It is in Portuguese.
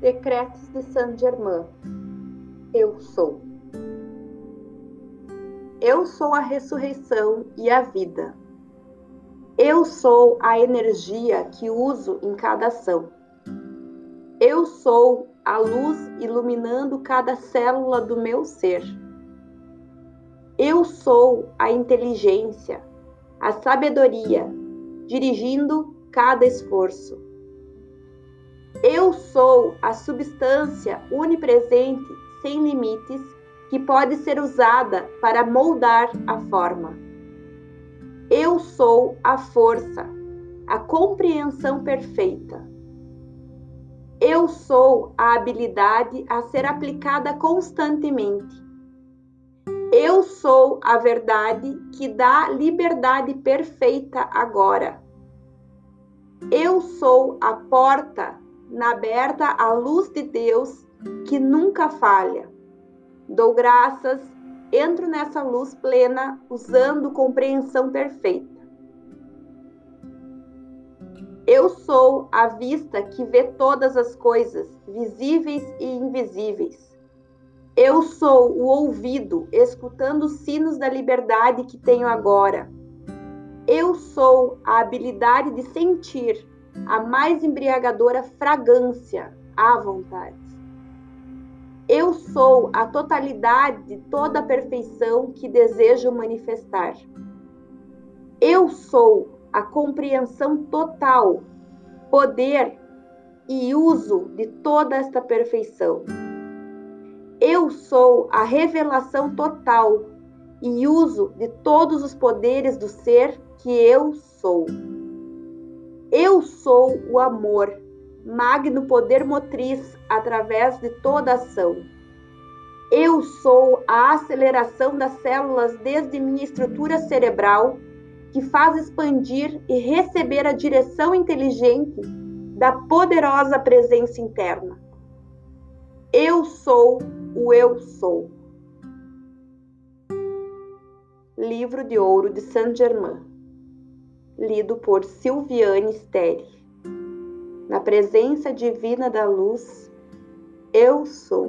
Decretos de Saint-Germain. Eu sou. Eu sou a ressurreição e a vida. Eu sou a energia que uso em cada ação. Eu sou a luz iluminando cada célula do meu ser. Eu sou a inteligência, a sabedoria, dirigindo cada esforço. Eu sou a substância onipresente, sem limites, que pode ser usada para moldar a forma. Eu sou a força, a compreensão perfeita. Eu sou a habilidade a ser aplicada constantemente. Eu sou a verdade que dá liberdade perfeita agora. Eu sou a porta na aberta à luz de Deus que nunca falha. Dou graças, entro nessa luz plena usando compreensão perfeita. Eu sou a vista que vê todas as coisas, visíveis e invisíveis. Eu sou o ouvido, escutando os sinos da liberdade que tenho agora. Eu sou a habilidade de sentir, a mais embriagadora fragrância à vontade. Eu sou a totalidade de toda a perfeição que desejo manifestar. Eu sou a compreensão total, poder e uso de toda esta perfeição. Eu sou a revelação total e uso de todos os poderes do ser que eu sou. Eu sou o amor, magno poder motriz através de toda ação. Eu sou a aceleração das células desde minha estrutura cerebral, que faz expandir e receber a direção inteligente da poderosa presença interna. Eu sou o Eu Sou. Livro de Ouro de Saint-Germain lido por Silviane Steri. Na presença divina da luz, eu sou.